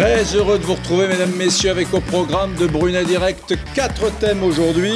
Très heureux de vous retrouver, mesdames, messieurs, avec au programme de Brunet Direct quatre thèmes aujourd'hui.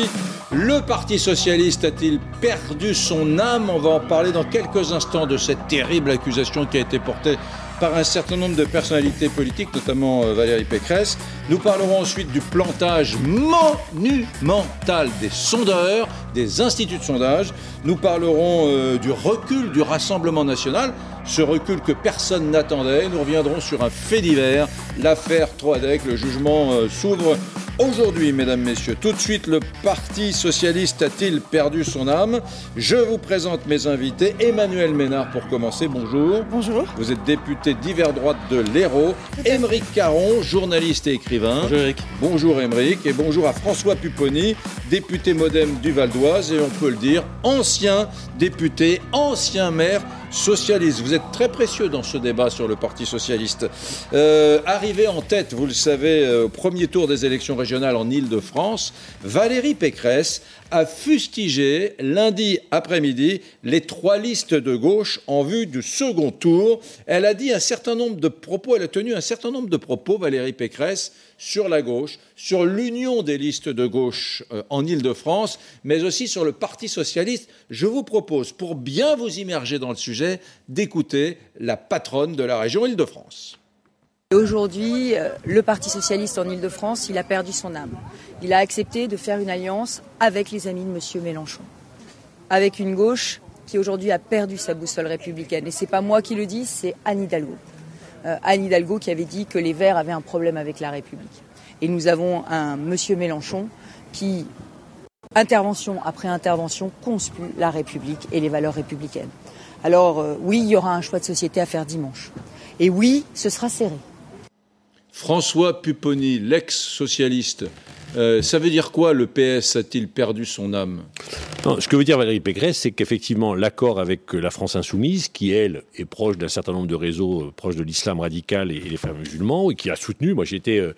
Le Parti socialiste a-t-il perdu son âme? On va en parler dans quelques instants de cette terrible accusation qui a été portée par un certain nombre de personnalités politiques, notamment euh, Valérie Pécresse. Nous parlerons ensuite du plantage monumental des sondeurs, des instituts de sondage. Nous parlerons euh, du recul du Rassemblement national, ce recul que personne n'attendait. Nous reviendrons sur un fait divers, l'affaire Troadec. Le jugement euh, s'ouvre Aujourd'hui, mesdames, messieurs, tout de suite, le Parti socialiste a-t-il perdu son âme? Je vous présente mes invités. Emmanuel Ménard pour commencer, bonjour. Bonjour. Vous êtes député d'hiver droite de l'Hérault. Émeric Caron, journaliste et écrivain. Bonjour Eric. Bonjour Émeric et bonjour à François Pupponi, député modem du Val d'Oise et on peut le dire, ancien député, ancien maire socialiste. Vous êtes très précieux dans ce débat sur le Parti socialiste. Euh, arrivé en tête, vous le savez, euh, au premier tour des élections régionales en Ile-de-France, Valérie Pécresse a fustigé lundi après-midi les trois listes de gauche en vue du second tour. Elle a dit un certain nombre de propos, elle a tenu un certain nombre de propos, Valérie Pécresse, sur la gauche, sur l'union des listes de gauche euh, en Ile-de-France, mais aussi sur le Parti socialiste. Je vous propose, pour bien vous immerger dans le sujet, d'écouter la patronne de la région Ile-de-France. Aujourd'hui, euh, le Parti socialiste en Ile-de-France, il a perdu son âme. Il a accepté de faire une alliance avec les amis de M. Mélenchon, avec une gauche qui aujourd'hui a perdu sa boussole républicaine. Et c'est pas moi qui le dis, c'est Anne Hidalgo. Euh, Anne Hidalgo qui avait dit que les Verts avaient un problème avec la République. Et nous avons un M. Mélenchon qui, intervention après intervention, conspue la République et les valeurs républicaines. Alors euh, oui, il y aura un choix de société à faire dimanche. Et oui, ce sera serré. François Pupponi, l'ex-socialiste, euh, ça veut dire quoi le PS a-t-il perdu son âme? Ce que veut dire Valérie Pécresse, c'est qu'effectivement l'accord avec la France insoumise, qui elle est proche d'un certain nombre de réseaux euh, proches de l'islam radical et, les frères musulmans, et qui a soutenu, moi j'étais euh,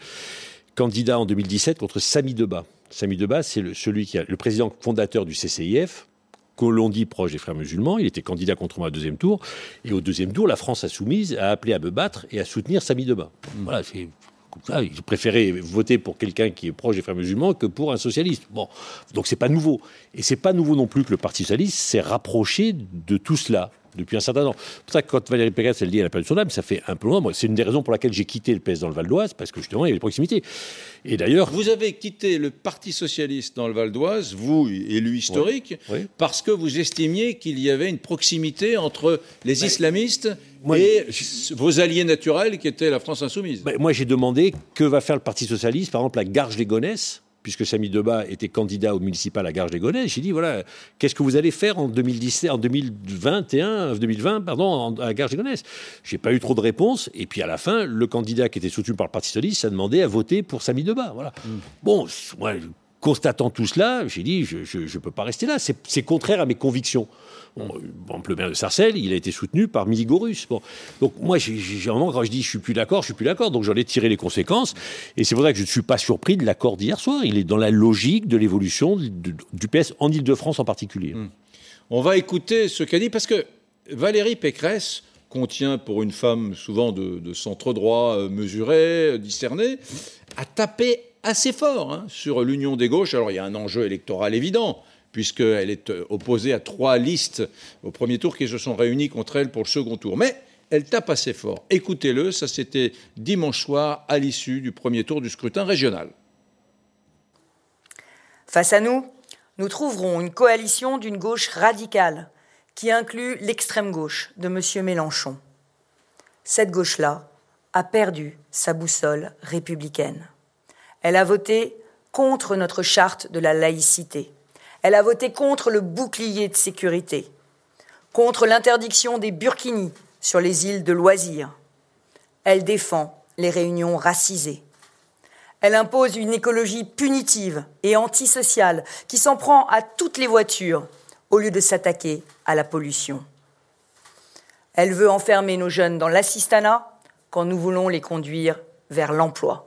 candidat en 2017 contre Sami Deba. Sami Deba, c'est le, celui qui a le président fondateur du CCIF, Colondi proche des frères musulmans. Il était candidat contre moi au deuxième tour. Et au deuxième tour, la France insoumise a appelé à me battre et à soutenir Sami Deba. Mm. Voilà, c'est ça, il préférait voter pour quelqu'un qui est proche des frères musulmans que pour un socialiste. Bon, donc c'est pas nouveau. Et c'est pas nouveau non plus que le Parti socialiste s'est rapproché de tout cela depuis un certain temps. C'est pour ça que quand Valérie Pécresse, elle dit elle a perdu son âme, ça fait un peu loin. C'est une des raisons pour laquelle j'ai quitté le PS dans le Val d'Oise, parce que justement, il y avait des proximités. Et d'ailleurs. Vous avez quitté le Parti Socialiste dans le Val d'Oise, vous, élu historique, parce que vous estimiez qu'il y avait une proximité entre les islamistes et vos alliés naturels qui étaient la France Insoumise. moi, j'ai demandé que va faire le Parti Socialiste, par exemple, la Garge les Gonesse puisque Samy Debat était candidat au municipal à Garges des Gonesse, j'ai dit voilà, qu'est-ce que vous allez faire en 2017, en 2021, 2020, pardon, à Garges des Gonesse J'ai pas eu trop de réponses. Et puis à la fin, le candidat qui était soutenu par le Parti socialiste a demandé à voter pour Samy Debat. Voilà. Mm. Bon, moi, constatant tout cela, j'ai dit je ne peux pas rester là. C'est contraire à mes convictions. Bon, le maire de Sarcelles, il a été soutenu par Miligorus. Bon. Donc moi, j'ai un moment, quand je dis je suis plus d'accord, je suis plus d'accord, donc j'en ai tiré les conséquences. Et c'est pour ça que je ne suis pas surpris de l'accord d'hier soir. Il est dans la logique de l'évolution du PS en Ile-de-France en particulier. Hmm. On va écouter ce qu'a dit, parce que Valérie Pécresse contient, pour une femme souvent de, centre droit, euh, mesurée, euh, discernée, a tapé assez fort hein, sur l'union des gauches. Alors il y a un enjeu électoral évident puisqu'elle est euh, opposée à trois listes au premier tour qui se sont réunies contre elle pour le second tour. Mais elle tape assez fort. Écoutez-le, ça c'était dimanche soir à l'issue du premier tour du scrutin régional. Face à nous, nous trouverons une coalition d'une gauche radicale qui inclut l'extrême gauche de M. Mélenchon. Cette gauche-là a perdu sa boussole républicaine. Elle a voté contre notre charte de la laïcité. Elle a voté contre le bouclier de sécurité, contre l'interdiction des burkinis sur les îles de loisirs. Elle défend les réunions racisées. Elle impose une écologie punitive et antisociale qui s'en prend à toutes les voitures au lieu de s'attaquer à la pollution. Elle veut enfermer nos jeunes dans l'assistanat quand nous voulons les conduire vers l'emploi.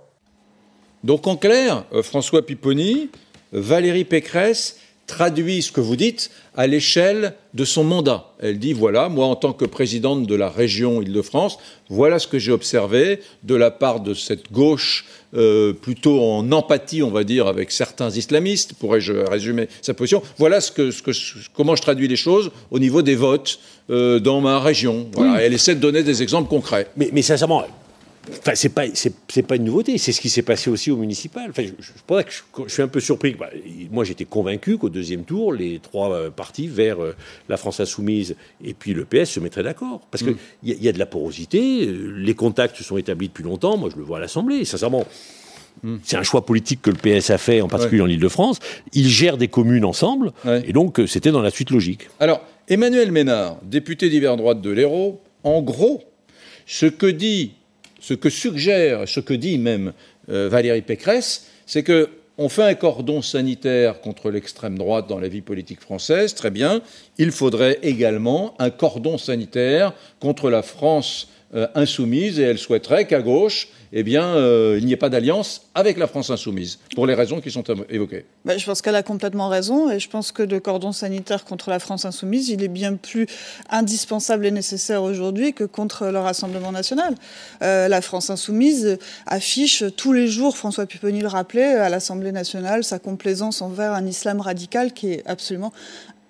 Donc en clair, euh, François Pipponi, Valérie Pécresse traduit ce que vous dites à l'échelle de son mandat. Elle dit, voilà, moi en tant que présidente de la région Île-de-France, voilà ce que j'ai observé de la part de cette gauche euh, plutôt en empathie, on va dire, avec certains islamistes, pourrais-je résumer sa position? Voilà ce que, comment je traduis les choses au niveau des votes euh, dans ma région. Elle essaie de donner des exemples concrets. Mais, mais sincèrement, Enfin, c'est pas, c'est, pas une nouveauté. C'est ce qui s'est passé aussi au municipal. Enfin, je, je, je, suis un peu surpris. Bah, moi, j'étais convaincu qu'au deuxième tour, les trois euh, partis vers euh, la France insoumise et puis le PS se mettraient d'accord. Parce qu'il mm. y, y, a de la porosité. Euh, les contacts se sont établis depuis longtemps. Moi, je le vois à l'Assemblée. Sincèrement, mm. c'est un choix politique que le PS a fait, en particulier en Ile-de-France. Ils gèrent des communes ensemble. Et donc, c'était dans la suite logique. Alors, Emmanuel Ménard, député d'hiver droite de l'Hérault, en gros, ce que dit ce que suggère, ce que dit même euh, Valérie Pécresse, c'est que on fait un cordon sanitaire contre l'extrême droite dans la vie politique française, très bien. Il faudrait également un cordon sanitaire contre la France insoumise et elle souhaiterait qu'à gauche, eh bien, euh, il n'y ait pas d'alliance avec la France insoumise, pour les raisons qui sont évoquées. Bah, je pense qu'elle a complètement raison, et je pense que le cordon sanitaire contre la France insoumise, il est bien plus indispensable et nécessaire aujourd'hui que contre le Rassemblement national. Euh, la France insoumise affiche tous les jours, François Pupponi le rappelait, à l'Assemblée nationale, sa complaisance envers un islam radical qui est absolument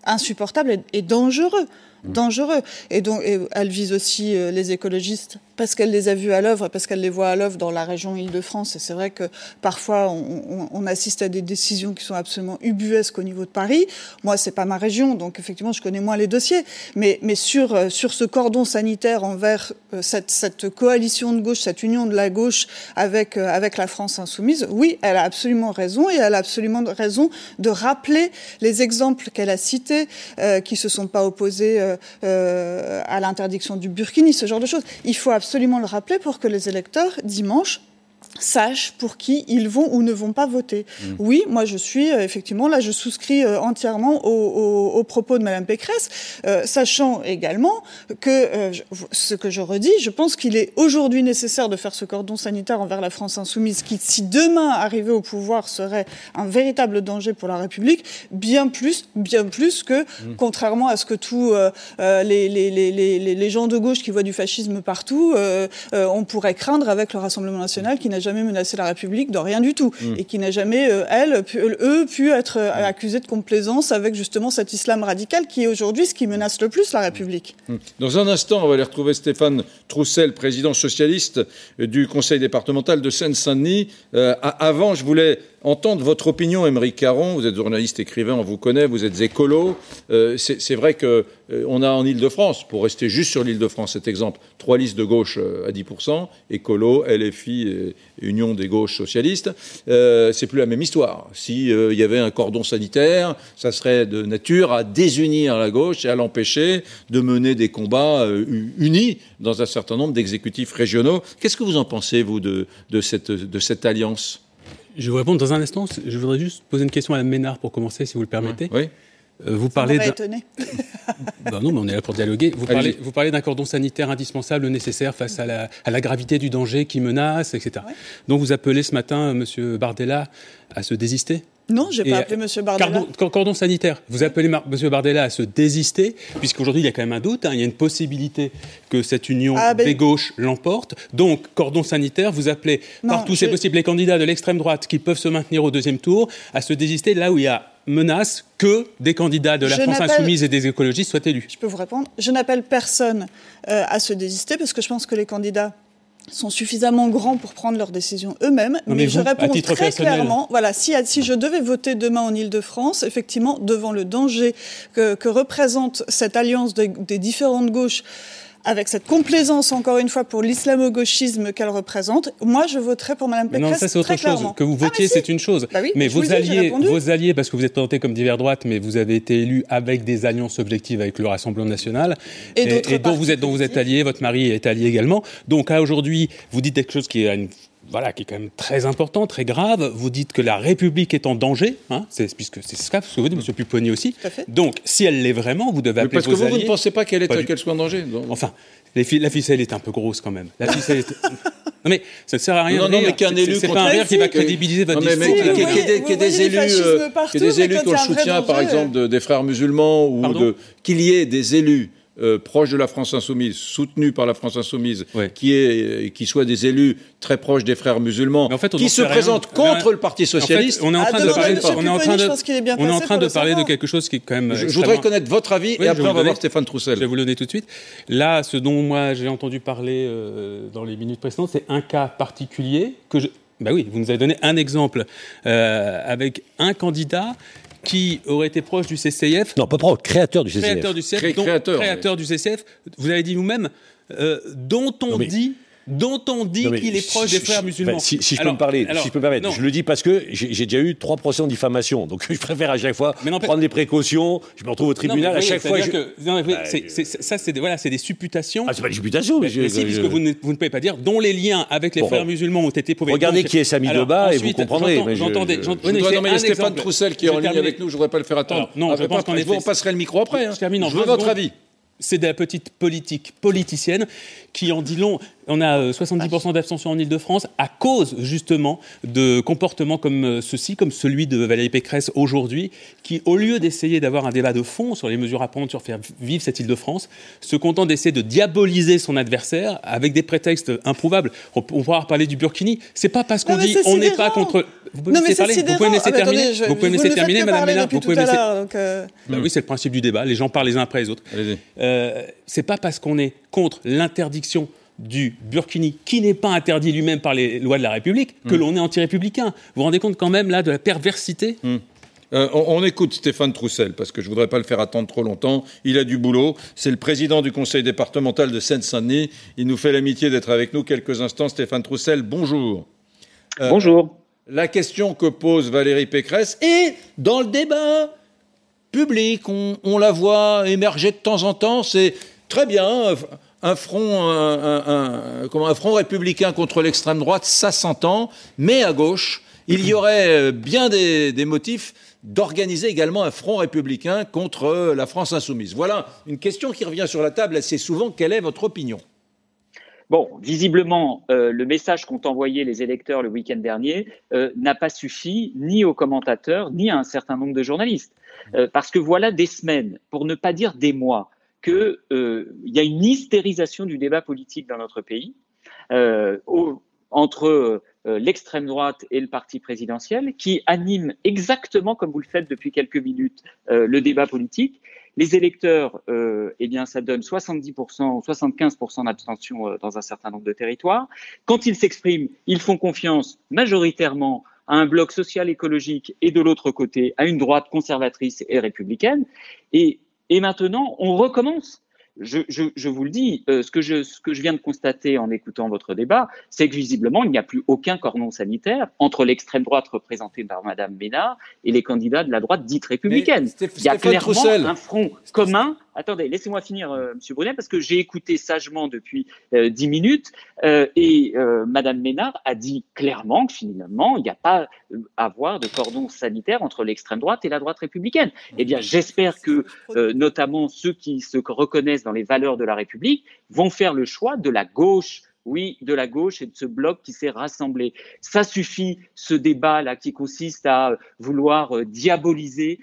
insupportable et dangereux dangereux. Et donc, elle vise aussi euh, les écologistes parce qu'elle les a vus à l'œuvre, parce qu'elle les voit à l'œuvre dans la région Île-de-France. Et c'est vrai que parfois, on, assiste à des décisions qui sont absolument ubuesques au niveau de Paris. Moi, c'est pas ma région, donc effectivement, je connais moins les dossiers. Mais, mais sur, euh, sur ce cordon sanitaire envers euh, cette, cette, coalition de gauche, cette union de la gauche avec, avec la France insoumise, oui, elle a absolument raison et elle a absolument raison de rappeler les exemples qu'elle a cités, qui se sont pas opposés euh, euh, à l'interdiction du burkini, ce genre de choses. Il faut absolument le rappeler pour que les électeurs, dimanche, sachent pour qui ils vont ou ne vont pas voter. Mmh. Oui, moi je suis euh, effectivement là, je souscris euh, entièrement aux, propos de Madame Pécresse, euh, sachant également que ce que je redis, je pense qu'il est aujourd'hui nécessaire de faire ce cordon sanitaire envers la France insoumise, qui si demain arrivait au pouvoir serait un véritable danger pour la République, bien plus, bien plus que, mmh. contrairement à ce que tous les, les, les, les, gens de gauche qui voient du fascisme partout, on pourrait craindre avec le Rassemblement national qui n'a jamais menacé la République de rien du tout mm. et qui n'a jamais, euh, elle, eux, pu être euh, mm. accusés de complaisance avec justement cet islam radical qui est aujourd'hui ce qui menace le plus la République. Mm. Dans un instant, on va aller retrouver Stéphane Troussel, président socialiste du Conseil départemental de Seine-Saint-Denis. Euh, avant, je voulais entendre votre opinion, Émeric Caron. Vous êtes journaliste, écrivain, on vous connaît, vous êtes écolo. Euh, c'est vrai qu'on euh, a en Ile-de-France, pour rester juste sur l'Île-de-France, cet exemple, trois listes de gauche euh, à 10%, écolo, LFI et Union des gauches socialistes. c'est plus la même histoire. S'il y avait un cordon sanitaire, ça serait de nature à désunir la gauche et à l'empêcher de mener des combats unis dans un certain nombre d'exécutifs régionaux. Qu'est-ce que vous en pensez, vous, de cette alliance? Je vais vous répondre dans un instant. Je voudrais juste poser une question à Mme Ménard pour commencer, si vous le permettez. Oui. Euh, vous parlez d'un... ben non, mais on est là pour dialoguer. Vous parlez, vous parlez d'un cordon sanitaire indispensable, nécessaire face à la, à la, gravité du danger qui menace, etc. Donc vous appelez ce matin M. Bardella à se désister? Non, je n'ai pas appelé M. Bardella. Cordon, sanitaire. Vous appelez M. Bardella à se désister, puisqu'aujourd'hui, il y a quand même un doute. Hein. il y a une possibilité que cette union ah, ben... des gauches l'emporte. Donc, cordon sanitaire, vous appelez par tous ces possibles les candidats de l'extrême droite qui peuvent se maintenir au deuxième tour à se désister là où il y a menace que des candidats de la France insoumise et des écologistes soient élus. Je peux vous répondre. Je n'appelle personne euh, à se désister parce que je pense que les candidats sont suffisamment grands pour prendre leurs décisions eux-mêmes. Mais, je réponds très clairement, voilà, si, si je devais voter demain en Ile-de-France, effectivement, devant le danger que, que représente cette alliance des différentes gauches, avec cette complaisance, encore une fois, pour l'islamo-gauchisme qu'elle représente, moi, je voterai pour Mme Pécresse. Non, ça, c'est autre chose. Que vous ah, votiez, c'est une chose. Bah mais vos alliés, vos alliés, parce que vous êtes présenté comme divers droite, mais vous avez été élu avec des alliances objectives avec le Rassemblement national, et, dont vous êtes, dont vous êtes allié, votre mari est allié également. Donc, à aujourd'hui, vous dites quelque chose qui est une voilà, qui est quand même très important, très grave. Vous dites que la République est en danger, hein, puisque c'est ce que vous dites, M. Pupponi aussi. Donc, si elle l'est vraiment, vous devez appeler parce que vous, vous ne pensez pas qu'elle soit en danger Enfin, la ficelle est un peu grosse quand même. La ficelle est... Non mais ça ne sert à rien. Non, non, mais qu'un élu. C'est pas un rire qui va crédibiliser votre discours. Qu'il y ait des élus, qu'il y ait des élus qui ont le soutien, par exemple, des frères musulmans ou qu'il y ait des élus euh, proches de la France insoumise, soutenus par la France insoumise, qui, est, qui soient des élus très proches des frères musulmans, qui se présentent contre le Parti socialiste. on est en train de parler, on est en train de, on est en train de parler de quelque chose qui est quand même. Je, voudrais connaître votre avis et après on va voir Stéphane Troussel. Je vais vous le donner tout de suite. Là, ce dont moi j'ai entendu parler euh, dans les minutes précédentes, c'est un cas particulier que je. Bah oui, vous nous avez donné un exemple euh, avec un candidat qui aurait été proche du CCIF. Non, pas proche, créateur du CCF. Créateur du CCF, créateur, du CCF. Vous avez dit vous-même, euh, dont on dit dont on dit qu'il est proche des frères musulmans. si, je peux me parler, si je peux me permettre, je le dis parce que j'ai déjà eu trois procès en diffamation, donc je préfère à chaque fois prendre des précautions. Je me retrouve au tribunal à chaque fois. Que, ça, c'est des, voilà, des supputations. Ah, c'est pas des supputations, mais, mais, si, puisque vous ne, vous ne, pouvez pas dire dont les liens avec les frères musulmans ont été prouvés. Regardez qui est Samy Debat et vous comprendrez. J'entendais. Il y a Stéphane Troussel qui est en ligne avec nous. Je voudrais pas le faire attendre. Non, je pense qu'on vous passerait le micro après. Je veux votre avis c'est de la petite politique politicienne qui en dit long. On a 70% euh, d'abstention en Ile-de-France à cause justement de comportements comme euh, ceci, comme celui de Valérie Pécresse aujourd'hui, qui au lieu d'essayer d'avoir un débat de fond sur les mesures à prendre sur faire vivre cette Ile-de-France, se contente d'essayer de diaboliser son adversaire avec des prétextes improuvables. On pourra parler du Burkini. C'est pas parce qu'on dit on n'est pas contre. Vous pouvez me laisser parler. Vous pouvez me laisser terminer. vous pouvez me laisser terminer, Madame Ménard. Vous pouvez me laisser. Euh, bah oui, c'est le principe du débat. Les gens parlent les uns après les autres. Euh, c'est pas parce qu'on est contre l'interdiction du Burkini, qui n'est pas interdit lui-même par les lois de la République, que hmm. l'on est anti-républicain. Vous vous rendez compte quand même là de la perversité hmm. euh, on, écoute Stéphane Troussel, parce que je ne voudrais pas le faire attendre trop longtemps. Il a du boulot. C'est le président du conseil départemental de Seine-Saint-Denis. Il nous fait l'amitié d'être avec nous quelques instants. Stéphane Troussel, bonjour. Euh, bonjour. La question que pose Valérie Pécresse est dans le débat public. On, la voit émerger de temps en temps. C'est très bien. Un front, républicain contre l'extrême droite, ça s'entend. Mais à gauche, il y aurait bien des, des motifs d'organiser également un front républicain contre la France insoumise. Voilà une question qui revient sur la table assez souvent. Quelle est votre opinion? Bon, visiblement, euh, le message qu'ont envoyé les électeurs le week-end dernier euh, n'a pas suffi ni aux commentateurs ni à un certain nombre de journalistes. Euh, parce que voilà des semaines, pour ne pas dire des mois, qu'il y a une hystérisation du débat politique dans notre pays entre l'extrême droite et le parti présidentiel, qui anime exactement comme vous le faites depuis quelques minutes le débat politique les électeurs, euh, eh bien, ça donne 70% ou 75% d'abstention euh, dans un certain nombre de territoires. Quand ils s'expriment, ils font confiance majoritairement à un bloc social écologique et de l'autre côté à une droite conservatrice et républicaine. Et maintenant, on recommence je, vous le dis, euh, ce, que je, ce que je viens de constater en écoutant votre débat, c'est que visiblement, il n'y a plus aucun cordon sanitaire entre l'extrême droite représentée par Madame Ménard et les candidats de la droite dite républicaine. il y a clairement un front commun Attendez, laissez-moi finir, euh, Monsieur Brunet, parce que j'ai écouté sagement depuis euh, dix minutes euh, et Madame Ménard a dit clairement que finalement, il n'y a pas à avoir de cordon sanitaire entre l'extrême droite et la droite républicaine. Eh bien, j'espère que notamment ceux qui se reconnaissent dans les valeurs de la République vont faire le choix de la gauche oui, de la gauche et de ce bloc qui s'est rassemblé. Ça suffit, ce débat-là qui consiste à vouloir diaboliser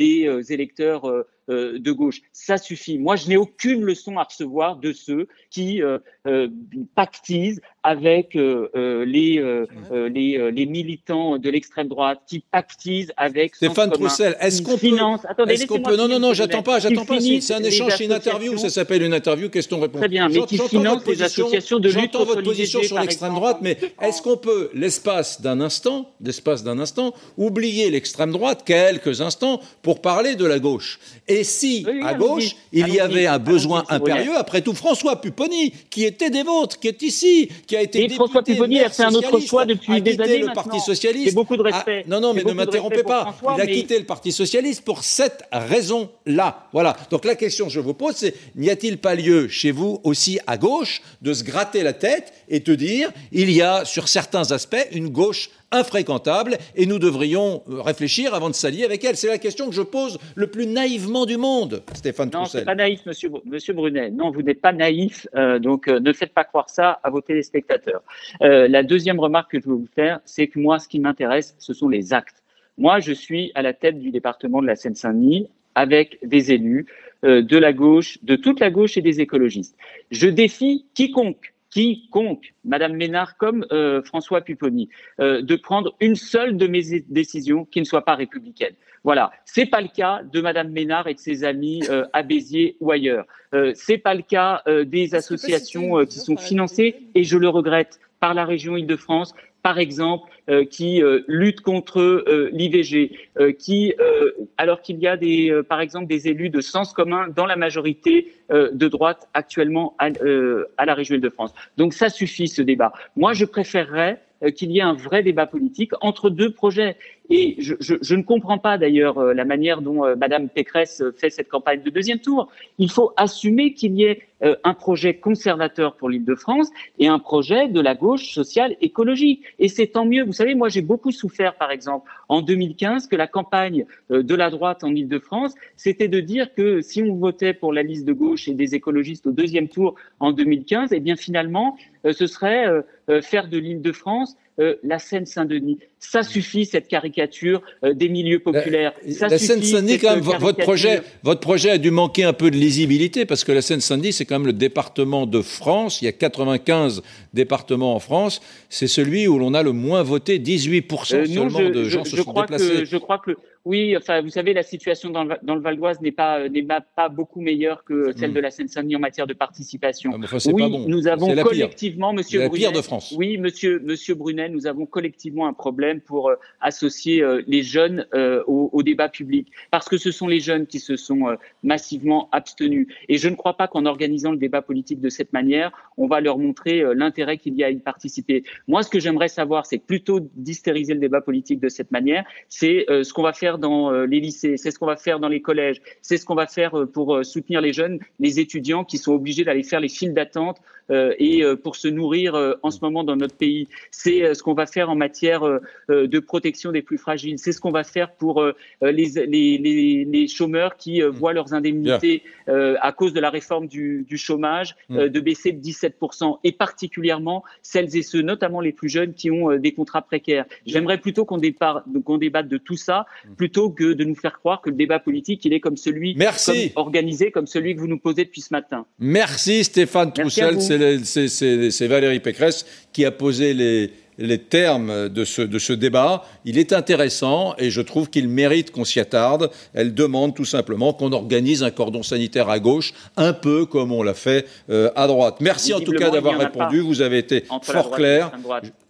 les électeurs euh, de gauche. Ça suffit. Moi, je n'ai aucune leçon à recevoir de ceux qui euh, euh, pactisent avec les, les, militants de l'extrême droite, qui pactisent avec Stéphane Troussel, est-ce qu'on peut... Attendez, est-ce qu'on peut... Non, non, non, j'attends pas, j'attends pas. C'est un échange, c'est une interview. Ça s'appelle une interview, question-réponse. Très bien, mais qui finance les associations de lutte J'entends votre position sur l'extrême droite, mais est-ce qu'on peut, l'espace d'un instant, l'espace d'un instant, oublier l'extrême droite quelques instants pour parler de la gauche? Et si, à gauche, il y avait un besoin impérieux, après tout, François Pupponi, qui était des vôtres, qui est ici, qui a été Et François Pupponi a fait un autre choix depuis des années le Parti Socialiste. beaucoup de respect. non, non, mais ne m'interrompez pas. il a quitté le Parti Socialiste pour cette raison-là. Voilà. Donc la question que je vous pose, c'est n'y a-t-il pas lieu chez vous aussi à gauche de se gratter la tête et de dire il y a sur certains aspects une gauche infréquentable et nous devrions euh, réfléchir avant de s'allier avec elle. C'est la question que je pose le plus naïvement du monde, Stéphane Non, c'est pas naïf, monsieur, monsieur Brunet. Non, vous n'êtes pas naïf, euh, donc euh, ne faites pas croire ça à vos téléspectateurs. la deuxième remarque que je veux vous faire, c'est que moi, ce qui m'intéresse, ce sont les actes. Moi, je suis à la tête du département de la Seine-Saint-Denis avec des élus de la gauche, de toute la gauche et des écologistes. Je défie quiconque quiconque, Madame Ménard comme euh, François Pupponi, euh, de prendre une seule de mes décisions qui ne soit pas républicaine. Voilà, c'est pas le cas de Madame Ménard et de ses amis euh, à Béziers ou ailleurs. Euh, c'est pas le cas des associations qui sont financées et je le regrette par la région Île-de-France, par exemple, euh, qui euh, lutte contre euh, l'IVG, qui, alors qu'il y a des, par exemple, des élus de sens commun dans la majorité de droite actuellement à, la région Île-de-France. Donc ça suffit ce débat. Moi, je préférerais qu'il y ait un vrai débat politique entre deux projets. Et je, je, je ne comprends pas d'ailleurs euh, la manière dont euh, Madame Pécresse euh, fait cette campagne de deuxième tour. Il faut assumer qu'il y ait un projet conservateur pour l'Île-de-France et un projet de la gauche sociale écologique. Et c'est tant mieux. Vous savez, moi j'ai beaucoup souffert, par exemple, en 2015, que la campagne de la droite en Île-de-France, c'était de dire que si on votait pour la liste de gauche et des écologistes au deuxième tour en 2015, eh bien finalement, ce serait faire de l'Île-de-France euh, la Seine-Saint-Denis. Ça suffit, cette caricature euh, des milieux populaires. la Seine-Saint-Denis, quand même, votre projet, votre projet a dû manquer un peu de lisibilité parce que la Seine-Saint-Denis, c'est quand même le département de France. Il y a 95 départements en France. C'est celui où l'on a le moins voté, 18% euh, seulement de gens se sont déplacés. je crois que oui, enfin, vous savez, la situation dans le, dans le Val d'Oise n'est pas n'est pas beaucoup meilleure que celle hmm. de la Seine-Saint-Denis en matière de participation. Ah, oui, pas bon. nous avons collectivement, Monsieur Brunet, la pire de France. Oui, Monsieur Monsieur Brunet, nous avons collectivement un problème pour euh, associer euh, les jeunes euh, au, au, débat public, parce que ce sont les jeunes qui se sont massivement abstenus. Et je ne crois pas qu'en organisant le débat politique de cette manière, on va leur montrer l'intérêt qu'il y a à y participer. Moi, ce que j'aimerais savoir, c'est plutôt d'hystériser le débat politique de cette manière, c'est ce qu'on va faire dans euh, les lycées, c'est ce qu'on va faire dans les collèges, c'est ce qu'on va faire euh, pour euh, soutenir les jeunes, les étudiants qui sont obligés d'aller faire les files d'attente et pour se nourrir en ce moment dans notre pays. C'est ce qu'on va faire en matière de protection des plus fragiles. C'est ce qu'on va faire pour les, les, les, chômeurs qui voient leurs indemnités à cause de la réforme du, du chômage mmh. de baisser de 17%, et particulièrement celles et ceux, notamment les plus jeunes, qui ont des contrats précaires. J'aimerais plutôt qu'on débatte de tout ça, mmh plutôt que de nous faire croire que le débat politique, il est comme celui organisé, comme celui que vous nous posez depuis ce matin. Merci Stéphane Troussel, c'est Valérie Pécresse qui a posé les, les termes de ce, de ce débat. Il est intéressant et je trouve qu'il mérite qu'on s'y attarde. Elle demande tout simplement qu'on organise un cordon sanitaire à gauche, un peu comme on l'a fait euh, à droite. Merci en tout cas d'avoir répondu. Vous avez été fort clair.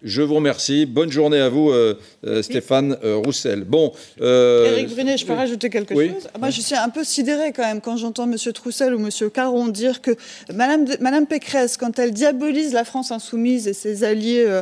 Je vous remercie. Bonne journée à vous, euh, euh, Stéphane Roussel. Bon, Éric Brunet, je peux rajouter quelque chose? Moi, je suis un peu sidéré quand même quand j'entends M. Troussel ou M. Caron dire que Madame, Madame Pécresse, quand elle diabolise la France insoumise et ses alliés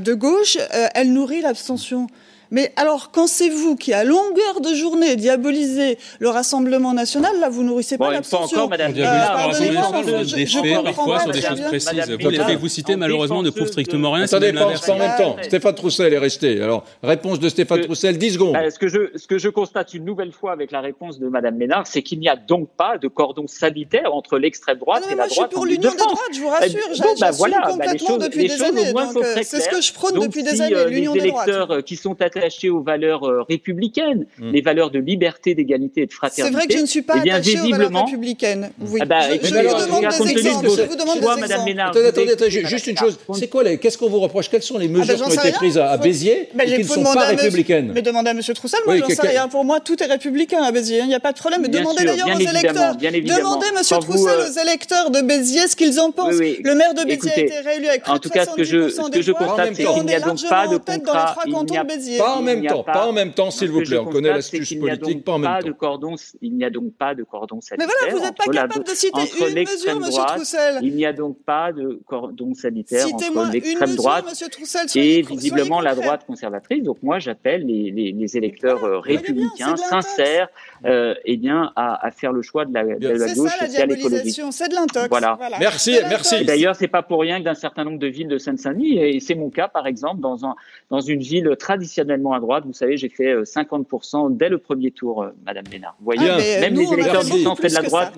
de gauche, euh, elle nourrit l'abstention. Mais alors, quand c'est vous qui, à longueur de journée, diabolisez le Rassemblement national, là, vous nourrissez pas l'abstention. encore, Madame euh, des faits, parfois, sur des choses précises. Les faits que vous citez, malheureusement, ne prouvent strictement rien. Attendez, pas en même temps. Stéphane Troussel est resté. Alors, réponse de Stéphane Troussel, 10 secondes. Bah, ce, que je, ce que je constate une nouvelle fois avec la réponse de Madame Ménard, c'est qu'il n'y a donc pas de cordon sanitaire entre l'extrême droite ah et la droite. Je suis pour l'union des droites, je vous rassure. J'assume bah, complètement depuis des années. Euh, c'est ce que je prône depuis des années, l'union des droites. Les électeurs qui sont attachés aux valeurs euh, républicaines, mm. les valeurs de liberté, d'égalité et de fraternité. C'est vrai que je ne suis pas eh attachée aux valeurs républicaines. Oui. Ah bah, je, je, vous demande des exemples. Je vous demande des Madame Ménard, attendez, attendez, juste une chose. C'est quoi Qu'est-ce qu'on vous reproche? Quelles sont les ah bah, mesures qui ont été prises à Béziers et qui ne sont pas républicaines? Mais demandez à M. Troussel. Moi, j'en sais rien. Pour moi, tout est républicain à Béziers. Il n'y a pas de problème. Demandez d'ailleurs aux électeurs. Demandez, M. Troussel, euh, aux électeurs de Béziers ce qu'ils en pensent. Le maire de Béziers a été réélu avec En tout cas, ce que je constate, c'est qu'il n'y a donc pas de contrat. Pas en même temps, pas, en même temps, s'il vous plaît. On connaît l'astuce politique, pas en même temps. cordon, il n'y a donc pas de cordon sanitaire. Mais voilà, vous n'êtes pas capable de citer une mesure, Monsieur Troussel. Il n'y a donc pas de cordon sanitaire entre l'extrême droite et visiblement la droite conservatrice. Donc moi, j'appelle les, électeurs euh, républicains sincères, euh, eh bien, à, faire le choix de la, de la gauche sociale écologique. C'est de l'intox. Voilà. Merci, merci. D'ailleurs, c'est pas pour rien que d'un certain nombre de villes de Seine-Saint-Denis, et c'est mon cas, par exemple, dans, un, dans une ville à droite, vous savez, j'ai fait 50% euh, dès le premier tour, Madame Bénard. Vous voyez, ah, même les électeurs du centre et de la droite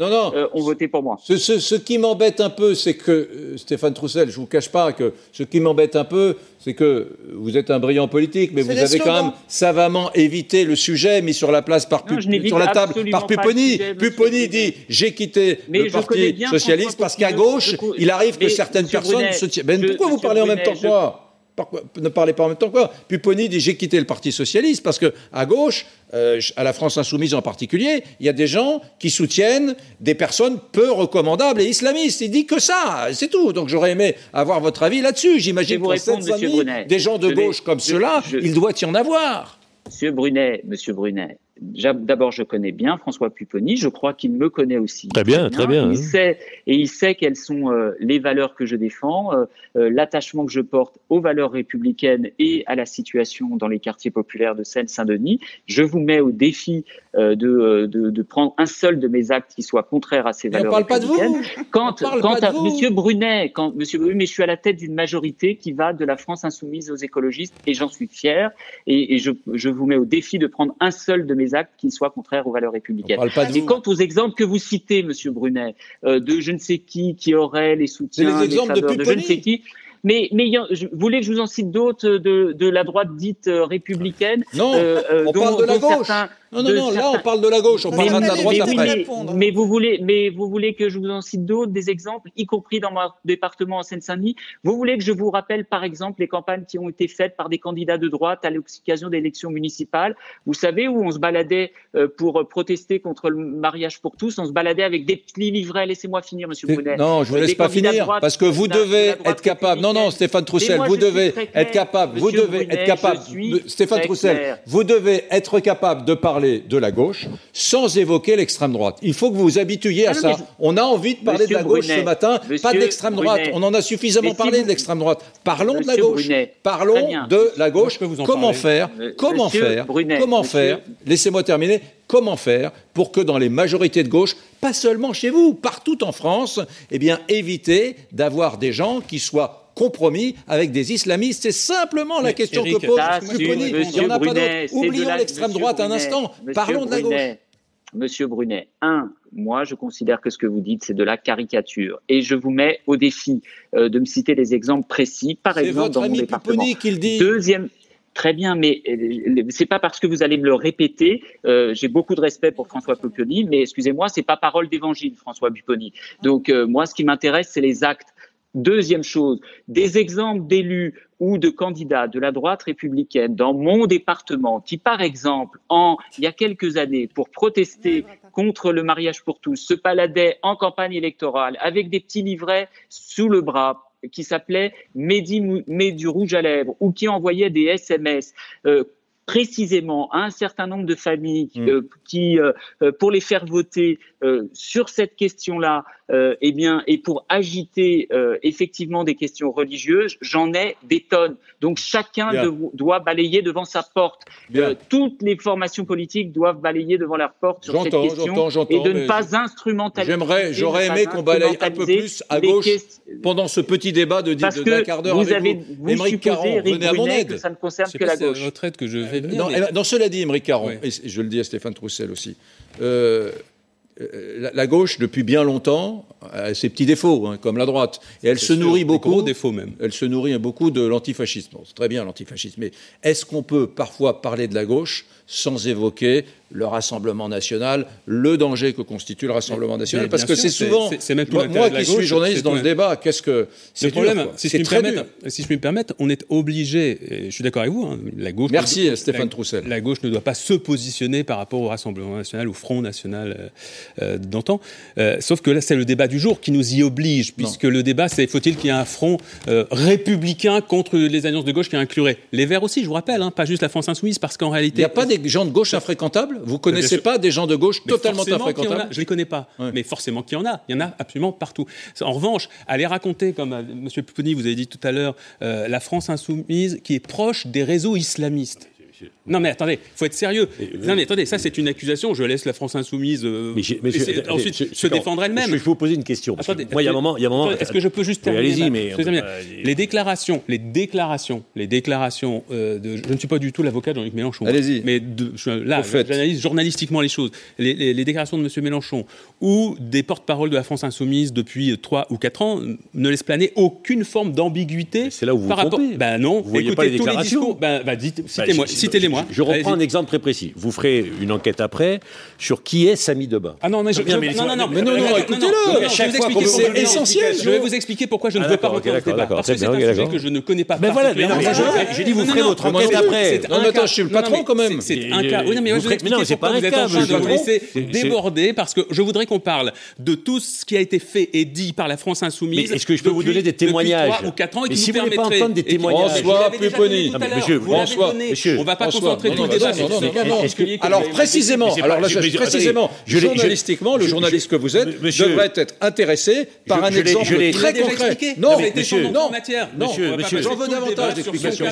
ont voté pour moi. Ce, ce qui m'embête un peu, c'est que, Stéphane Troussel, je vous cache pas que ce qui m'embête un peu, c'est que vous êtes un brillant politique, mais vous avez quand même savamment évité le sujet mis sur la place par sur la table par Pupponi. Pupponi dit j'ai quitté le Parti socialiste parce qu'à gauche, il arrive que certaines personnes se tiennent. Ben, pourquoi vous parlez en même temps que moi ne parlez pas en même temps que moi. Pupponi dit j'ai quitté le Parti socialiste parce que à gauche, euh, à la France insoumise en particulier, il y a des gens qui soutiennent des personnes peu recommandables et islamistes. Il dit que ça, c'est tout. Donc j'aurais aimé avoir votre avis là-dessus. J'imagine que cette famille, des gens de gauche comme ceux-là, il doit y en avoir. Monsieur Brunet, Monsieur Brunet, D'abord, je connais bien François Pupponi. Je crois qu'il me connaît aussi. Très bien, très bien. Il sait et il sait quelles sont euh, les valeurs que je défends, euh, euh, l'attachement que je porte aux valeurs républicaines et à la situation dans les quartiers populaires de Seine-Saint-Denis. Je vous mets au défi de, de, de, prendre un seul de mes actes qui soit contraire à ces valeurs. On parle pas de vous. Quand, quand à Monsieur Brunet, quand Monsieur Brunet, mais je suis à la tête d'une majorité qui va de la France insoumise aux écologistes et j'en suis fier. Et, et je, je vous mets au défi de prendre un seul de mes actes qui soient contraires aux valeurs républicaines. Et quant aux exemples que vous citez, Monsieur Brunet, euh, de je ne sais qui qui aurait les soutiens, les, exemples de, de je ne sais qui, mais, mais vous voulez que je vous en cite d'autres de, de la droite dite euh, républicaine Non, euh, euh, on parle de la gauche. Non, non, non, là on parle de la gauche, on parlera de la droite après. Mais, vous voulez, mais vous voulez que je vous en cite d'autres, des exemples, y compris dans mon département en Seine-Saint-Denis? Vous voulez que je vous rappelle, par exemple, les campagnes qui ont été faites par des candidats de droite à l'occasion d'élections municipales? Vous savez où on se baladait pour protester contre le mariage pour tous, on se baladait avec des petits livrets. Laissez-moi finir, Monsieur Brunet. Non, je vous laisse pas finir, parce que vous devez être capable. Non, non, Stéphane Troussel, vous devez être capable, vous devez être capable, Stéphane Troussel, vous devez être capable de parler de la gauche sans évoquer l'extrême droite. Il faut que vous vous habituiez à ça. On a envie de parler de la gauche ce matin, pas de l'extrême droite. On en a suffisamment parlé de l'extrême droite. Parlons de la gauche. Parlons de la gauche. Comment faire Comment faire Comment faire Laissez-moi terminer comment faire pour que dans les majorités de gauche, pas seulement chez vous, partout en France, eh bien, éviter d'avoir des gens qui soient compromis avec des islamistes. C'est simplement la question que pose Pupponi. Il n'y en a pas d'autre. Oublions l'extrême droite un instant. Parlons de la gauche. Monsieur Brunet, un, moi, je considère que ce que vous dites, c'est de la caricature. Et je vous mets au défi euh, de me citer des exemples précis. Par exemple, dans mon département. Qui le dit. Deuxième, Très bien, mais euh, c'est pas parce que vous allez me le répéter. Euh, J'ai beaucoup de respect pour François Pupponi, mais excusez-moi, c'est pas parole d'évangile, François Pupponi. Donc euh, moi, ce qui m'intéresse, c'est les actes. Deuxième chose, des exemples d'élus ou de candidats de la droite républicaine dans mon département qui, par exemple, en il y a quelques années, pour protester contre le mariage pour tous, se baladaient en campagne électorale avec des petits livrets sous le bras qui s'appelait Mehdi met du rouge à lèvres ou qui envoyait des SMS euh, précisément à un certain nombre de familles mm. euh, qui, euh, pour les faire voter sur cette question-là, euh, eh bien, et pour agiter euh, effectivement des questions religieuses, j'en ai des tonnes. Donc chacun doit balayer devant sa porte. Euh, toutes les formations politiques doivent balayer devant leur porte sur cette question et de ne pas instrumentaliser. J'aimerais, j'aurais aimé qu'on balaye un peu plus à gauche pendant ce petit débat de, Parce d'un quart d'heure vous avez, vous. Émeric Caron, venez à mon aide. Que ça ne concerne que la gauche. retraite que je vais venir. Non, mais... non, cela dit, Émeric Caron, et je le dis à Stéphane Troussel aussi. Euh, euh, la, gauche, depuis bien longtemps, a ses petits défauts, hein, comme la droite. Et elle se nourrit beaucoup. défauts même. Elle se nourrit beaucoup de l'antifascisme. c'est très bien l'antifascisme. Mais est-ce qu'on peut parfois parler de la gauche sans évoquer le Rassemblement national, le danger que constitue le Rassemblement national. parce que c'est souvent. moi, qui suis journaliste dans le débat, qu'est-ce que. C'est le problème. Si, je si je puis me permettre, on est obligé, et je suis d'accord avec vous, hein, la gauche. Merci Stéphane Troussel. La gauche ne doit pas se positionner par rapport au Rassemblement national, au Front national euh, euh, d'antan. Euh, sauf que là, c'est le débat du jour qui nous y oblige, puisque le débat, c'est faut-il qu'il y ait un front républicain contre les alliances de gauche qui inclurait les Verts aussi, je vous rappelle, hein, pas juste la France insoumise, parce qu'en réalité. Il n'y a pas des gens de gauche infréquentables? Vous connaissez pas des gens de gauche totalement infréquentables? Je les connais pas, mais forcément qu'il y en a. Il y en a absolument partout. En revanche, aller raconter, comme euh, M. Pupponi vous avez dit tout à l'heure, euh, la France insoumise qui est proche des réseaux islamistes. Non mais attendez, faut être sérieux. non mais attendez, ça c'est une accusation. Je laisse la France insoumise euh, ensuite se défendre elle-même. Je vais vous poser une question. moi, il y a un moment, il y a un moment. Est-ce que je peux juste terminer Allez-y, mais les déclarations, les déclarations, les déclarations euh, de. Je ne suis pas du tout l'avocat de Jean-Luc Mélenchon. Allez-y. Mais là, j'analyse journalistiquement les choses. Les, déclarations de M. Mélenchon ou des porte-parole de la France insoumise depuis 3 ou 4 ans ne laissent planer aucune forme d'ambiguïté. C'est là où vous par rapport. Ben non. Vous voyez pas les déclarations. Ben, ben dites, citez-moi. Citez-les je, reprends un exemple très précis. Vous ferez une enquête après sur qui est Samy Debat. Ah non, mais je, non, non, non, mais non, non, écoutez-le. C'est essentiel. Je vais vous expliquer pourquoi je ne veux pas rentrer dans ce débat. Parce que c'est un sujet que je ne connais pas. Mais voilà, j'ai dit vous ferez votre enquête après. Non, mais attends, je suis le patron quand même. C'est un cas. Oui, non, mais non, c'est pas un cas. Je vais vous laisser déborder parce que je voudrais qu'on parle de tout ce qui a été fait et dit par la France insoumise. Mais est-ce que je peux vous donner des témoignages ou 4 ans et qui si vous voulez pas entendre des témoignages. François Pupponi. Monsieur, François. On va pas concentrer tout le débat alors précisément, alors là, précisément, journalistiquement, le journaliste que vous êtes devrait être intéressé par un exemple très concret. Non, non, non, j'en veux davantage d'explications.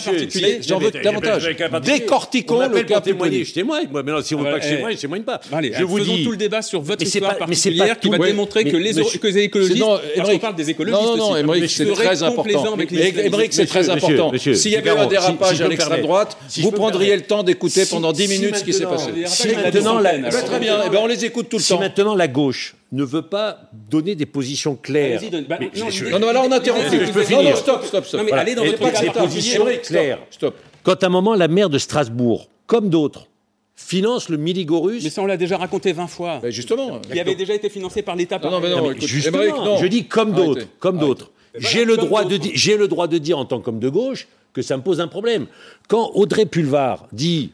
J'en veux davantage. Décortiquons le cas témoigner. Je témoigne. Moi, maintenant, si on veut pas que je témoigne, je témoigne pas. Je vous dis tout le débat sur votre histoire particulière qui va démontrer que les écologistes, parce qu'on parle des écologistes non, non, Émeric, c'est très important. Émeric, c'est très important. S'il y avait un dérapage à l'extrême droite, vous prendriez le temps d'écouter pendant 10 minutes ce qui s'est passé. Si maintenant, la, bah, très bien, eh ben on les écoute tout le si temps. maintenant la gauche ne veut pas donner des positions claires. Bah, non, non, là on interrompt. Je peux finir. Non, stop, stop, stop. Non, mais allez dans des positions claires. Stop. Quand à un moment, la maire de Strasbourg, comme d'autres, finance le Miligorus. Mais ça, on l'a déjà raconté 20 fois. Ben justement. Il avait déjà été financé par l'État. Non, non, mais non, justement, je dis comme d'autres, comme d'autres. J'ai le droit de j'ai le droit de dire en tant qu'homme de gauche que ça me pose un problème. Quand Audrey Pulvar dit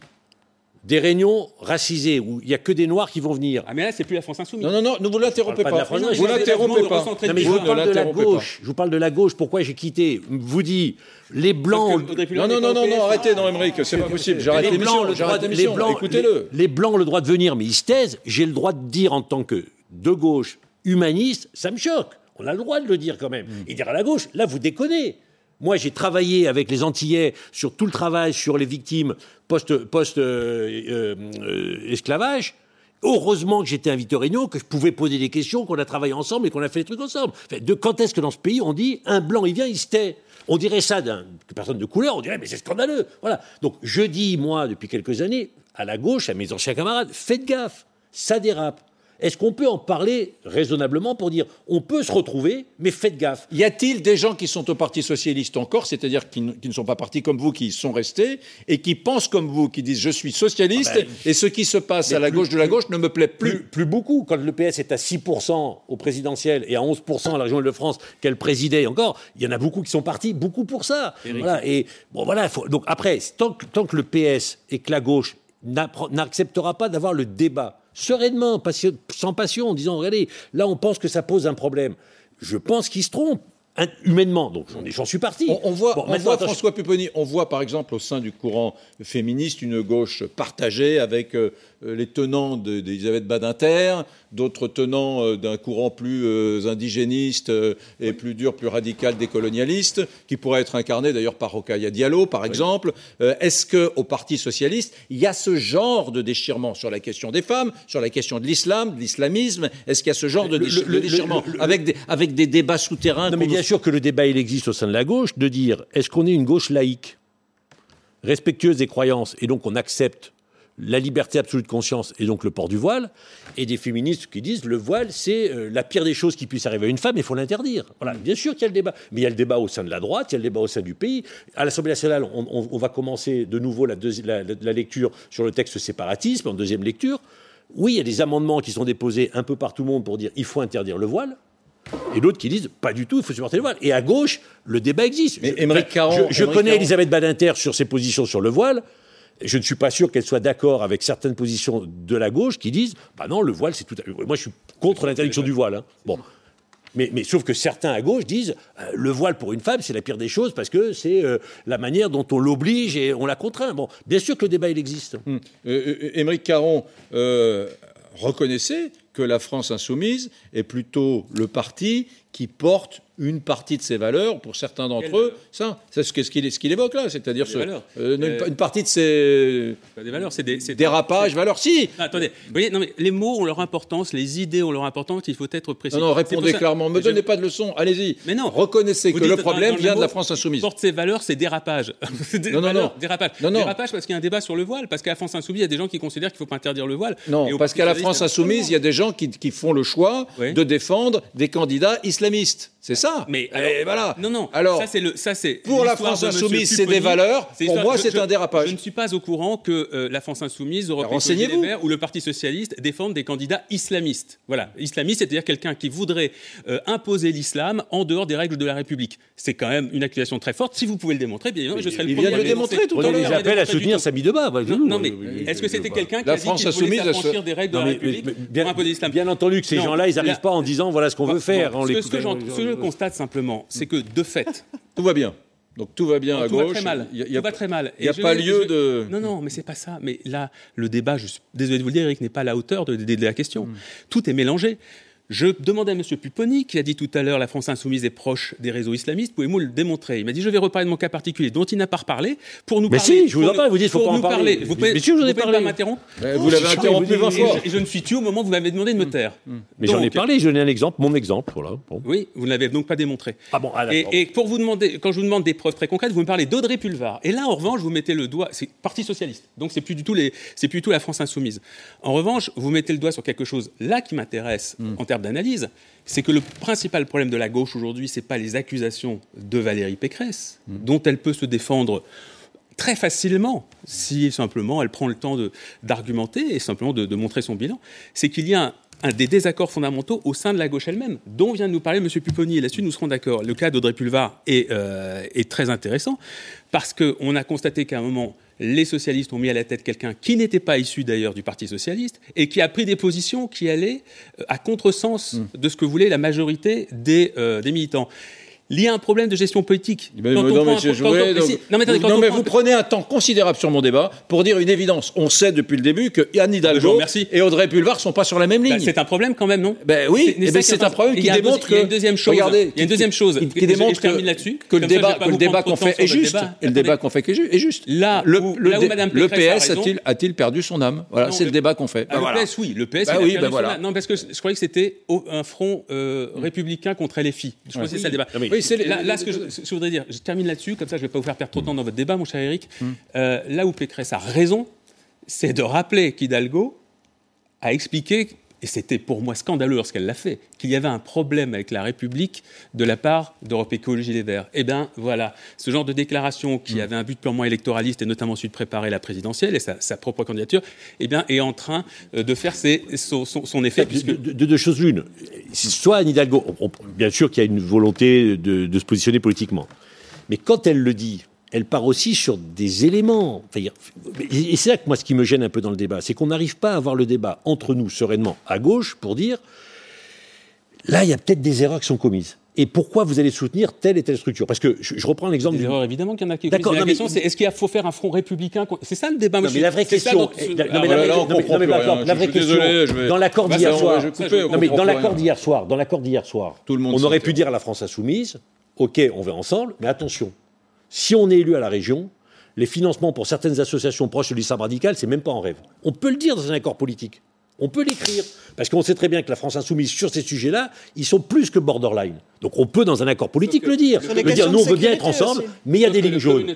des réunions racisées où il n'y a que des noirs qui vont venir. Ah mais là c'est plus la France insoumise. Non non non, ne vous l'interrompez pas. Vous l'interrompez pas. Non, mais je vous parle de la gauche. Je vous parle de la gauche. Pourquoi j'ai quitté Vous dit les blancs. Non non non non non arrêtez non Émeric c'est pas possible. J'arrête l'émission. Les blancs écoutez-le. Les blancs ont le droit de venir mais ils se taisent. J'ai le droit de dire en tant que de gauche humaniste ça me choque. On a le droit de le dire quand même. Et dire à la gauche là vous déconnez. Moi, j'ai travaillé avec les Antillais sur tout le travail sur les victimes post-esclavage. Euh, euh, Heureusement que j'étais invité au réunion, que je pouvais poser des questions, qu'on a travaillé ensemble et qu'on a fait des trucs ensemble. de quand est-ce que dans ce pays, on dit un blanc, il vient, il se tait? On dirait ça d'une personne de couleur, on dirait, mais c'est scandaleux. Voilà. Donc, je dis, moi, depuis quelques années, à la gauche, à mes anciens camarades, faites gaffe, ça dérape. Est-ce qu'on peut en parler raisonnablement pour dire on peut se retrouver, mais faites gaffe Y a-t-il des gens qui sont au Parti socialiste encore, c'est-à-dire qui, ne sont pas partis comme vous, qui sont restés, et qui pensent comme vous, qui disent je suis socialiste, ah ben, et ce qui se passe à la gauche de la gauche ne me plaît plus Plus, beaucoup. Quand le PS est à 6% au présidentiel et à 11% à la région de France qu'elle présidait encore, il y en a beaucoup qui sont partis, beaucoup pour ça. Voilà. Et bon, voilà. donc après, tant que le PS et que la gauche n'acceptera pas d'avoir le débat sereinement, sans passion, en disant, regardez, là on pense que ça pose un problème. Je pense qu'ils se trompent humainement. Donc j'en suis parti. On, voit, François Pupponi, on voit par exemple au sein du courant féministe une gauche partagée avec euh, les tenants d'Elisabeth Badinter, d'autres tenants euh, d'un courant plus euh, indigéniste et plus dur, plus radical des colonialistes, qui pourrait être incarné d'ailleurs par Rokhaya Diallo, par exemple. Est-ce qu'au Parti socialiste, il y a ce genre de déchirement sur la question des femmes, sur la question de l'islam, de l'islamisme? Est-ce qu'il y a ce genre de, déchirement avec, des, avec des débats souterrains sûr que le débat, il existe au sein de la gauche, de dire est-ce qu'on est une gauche laïque, respectueuse des croyances, et donc on accepte la liberté absolue de conscience et donc le port du voile, et des féministes qui disent le voile, c'est euh, la pire des choses qui puisse arriver à une femme, il faut l'interdire. Voilà, bien sûr qu'il y a le débat, mais il y a le débat au sein de la droite, il y a le débat au sein du pays. À l'Assemblée nationale, on, va commencer de nouveau la, la, lecture sur le texte séparatisme en deuxième lecture. Oui, il y a des amendements qui sont déposés un peu par tout le monde pour dire il faut interdire le voile. Et d'autres qui disent pas du tout, il faut supporter le voile. Et à gauche, le débat existe. Mais je, je, connais Elisabeth Badinter sur ses positions sur le voile je ne suis pas sûr qu'elle soit d'accord avec certaines positions de la gauche qui disent bah non, le voile, c'est tout. Moi, je suis contre l'interdiction du voile. Hein. Bon. Mais, mais, sauf que certains à gauche disent euh, le voile pour une femme, c'est la pire des choses parce que c'est euh, la manière dont on l'oblige et on la contraint. Bon, bien sûr que le débat, il existe. Hum. Euh, Émeric Caron, reconnaissait que la France insoumise est plutôt le parti qui porte une partie de ses valeurs, pour certains d'entre eux, ça, c'est ce qu'il ce qu'il évoque là, c'est-à-dire euh, euh, une, partie de ses des valeurs, c'est des dérapages, valeurs. Si. attendez, vous voyez, non mais les mots ont leur importance, les idées ont leur importance, il faut être précis. Non, non répondez clairement, ne me donnez pas de leçons, allez-y. Mais non, reconnaissez que le problème vient de la France insoumise. Porte ses valeurs, c'est dérapage. non, non, non, dérapage. Non, non. Dérapage parce qu'il y a un débat sur le voile, parce qu'à la France insoumise, il y a des gens qui considèrent qu'il faut pas interdire le voile. Non, parce qu'à la France insoumise, il y a des gens qui font le choix de défendre des candidats islamistes. C'est ça. Mais voilà. Non, non. Alors, ça c'est le, ça c'est. Pour la France insoumise, c'est des valeurs. Pour moi, c'est un dérapage. Je ne suis pas au courant que euh, la France insoumise, Europe les Verts ou le Parti socialiste défendent des candidats islamistes. Voilà, islamiste, c'est-à-dire quelqu'un qui voudrait euh, imposer l'islam en dehors des règles de la République. C'est quand même une accusation très forte. Si vous pouvez le démontrer, bien évidemment, je serai le premier. Il vient de le démontrer tout à l'heure. J'appelle à soutenir Samy Debat. Non, mais est-ce que c'était quelqu'un qui a dit qu'il voulait s'affranchir des règles de la République pour imposer l'islam Bien entendu que ces gens-là, ils n'arrivent pas en disant voilà ce qu'on veut faire. Constate simplement, c'est que de fait. Tout va bien. Donc tout va bien à tout gauche. Va très mal. Il y a, tout va très mal. Il n'y a pas lieu de. Non, non, mais c'est pas ça. Mais là, le débat, je suis désolé de vous le dire, Eric, n'est pas à la hauteur de, la question. Hmm. Tout est mélangé. Je demandais à M. Pupponi, qui a dit tout à l'heure la France insoumise est proche des réseaux islamistes, pouvez-vous le démontrer? Il m'a dit je vais reparler de mon cas particulier, dont il n'a pas reparlé, pour nous mais parler. si, je vous en parle, vous dites faut pas en parler. Vous pouvez, mais si, je vous ai parlé. pas m'interrompre? Vous l'avez interrompu 20 fois. Et je, ne suis tué au moment où vous m'avez demandé de me taire. Mmh. Mais j'en ai parlé, je donné un exemple, mon exemple. Voilà. Oui, vous ne l'avez donc pas démontré. Ah bon, ah, et, et, pour vous demander, quand je vous demande des preuves très concrètes, vous me parlez d'Audrey Pulvar. Et là, en revanche, vous mettez le doigt, c'est Parti Socialiste, donc c'est plus du tout les, c'est plus du tout la France insoumise. En revanche, vous mettez le doigt sur quelque chose là qui m'intéresse en termes d'analyse c'est que le principal problème de la gauche aujourd'hui, ce n'est pas les accusations de Valérie Pécresse, mmh. dont elle peut se défendre très facilement si simplement elle prend le temps d'argumenter et simplement de, montrer son bilan. C'est qu'il y a un, des désaccords fondamentaux au sein de la gauche elle-même, dont vient de nous parler M. Pupponi. Et là-dessus, nous serons d'accord. Le cas d'Audrey Pulvar est, euh, est très intéressant parce qu'on a constaté qu'à un moment, les socialistes ont mis à la tête quelqu'un qui n'était pas issu d'ailleurs du Parti socialiste et qui a pris des positions qui allaient euh, à contresens mmh. de ce que voulait la majorité des, euh, des militants. Il y a un problème de gestion politique. Mais non, mais, vous prenez un temps considérable sur mon débat pour dire une évidence. On sait depuis le début que Yann Hidalgo et Audrey Pulvar sont pas sur la même bah, ligne. c'est un problème quand même, non? Ben oui, c'est un problème qui démontre que. Il y a une deuxième chose. Regardez, il y a une deuxième chose qui, démontre que, que le débat, que le débat qu'on fait est juste. Et le débat qu'on fait est juste. Là, le PS a-t-il perdu son âme? Voilà, c'est le débat qu'on fait. Le PS, oui, le PS. oui, ben voilà. Non, parce que je croyais que c'était un front euh, républicain contre LFI. Je croyais que c'est ça le débat. Là, ce que je, voudrais dire, je termine là-dessus, comme ça je ne vais pas vous faire perdre trop de temps dans votre débat, mon cher Eric. Mm. Euh, là où Pécresse a raison, c'est de rappeler qu'Hidalgo a expliqué et c'était pour moi scandaleux lorsqu'elle l'a fait, qu'il y avait un problème avec la République de la part d'Europe Écologie Les Verts. Eh bien, voilà, ce genre de déclaration qui mm. avait un but purement électoraliste et notamment celui de préparer la présidentielle et sa, propre candidature, eh bien, est en train euh, de faire son, effet. De, deux choses l'une. Soit Anne Hidalgo, bien sûr qu'il y a une volonté de se positionner politiquement, mais quand elle le dit, elle part aussi sur des éléments. Et c'est là que moi, ce qui me gêne un peu dans le débat, c'est qu'on n'arrive pas à avoir le débat entre nous sereinement à gauche pour dire là, il y a peut-être des erreurs qui sont commises. Et pourquoi vous allez soutenir telle et telle structure? Parce que je, reprends l'exemple. Des erreurs, évidemment qu'il y en a qui. D'accord. La question, c'est est-ce qu'il faut faire un front républicain C'est ça le débat. Non, mais la vraie question. Mais la vraie question. Dans l'accord d'hier soir. Non, mais dans l'accord d'hier soir, dans l'accord d'hier soir, on aurait pu dire à la France insoumise, ok, on va ensemble, mais attention, si on est élu à la région, les financements pour certaines associations proches de l'islam radical, c'est même pas en rêve. On peut le dire dans un accord politique. On peut l'écrire. Parce qu'on sait très bien que la France insoumise, sur ces sujets-là, ils sont plus que borderline. Donc on peut dans un accord politique le dire. Le dire, nous on veut bien être ensemble, mais il y a des lignes jaunes.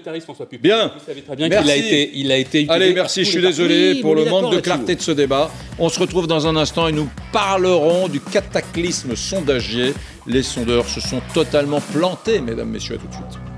Bien. Vous savez très bien qu'il a été, il a été. Allez, merci. Je suis désolé pour le manque de clarté de ce débat. On se retrouve dans un instant et nous parlerons du cataclysme sondagier. Les sondeurs se sont totalement plantés, mesdames, messieurs, à tout de suite.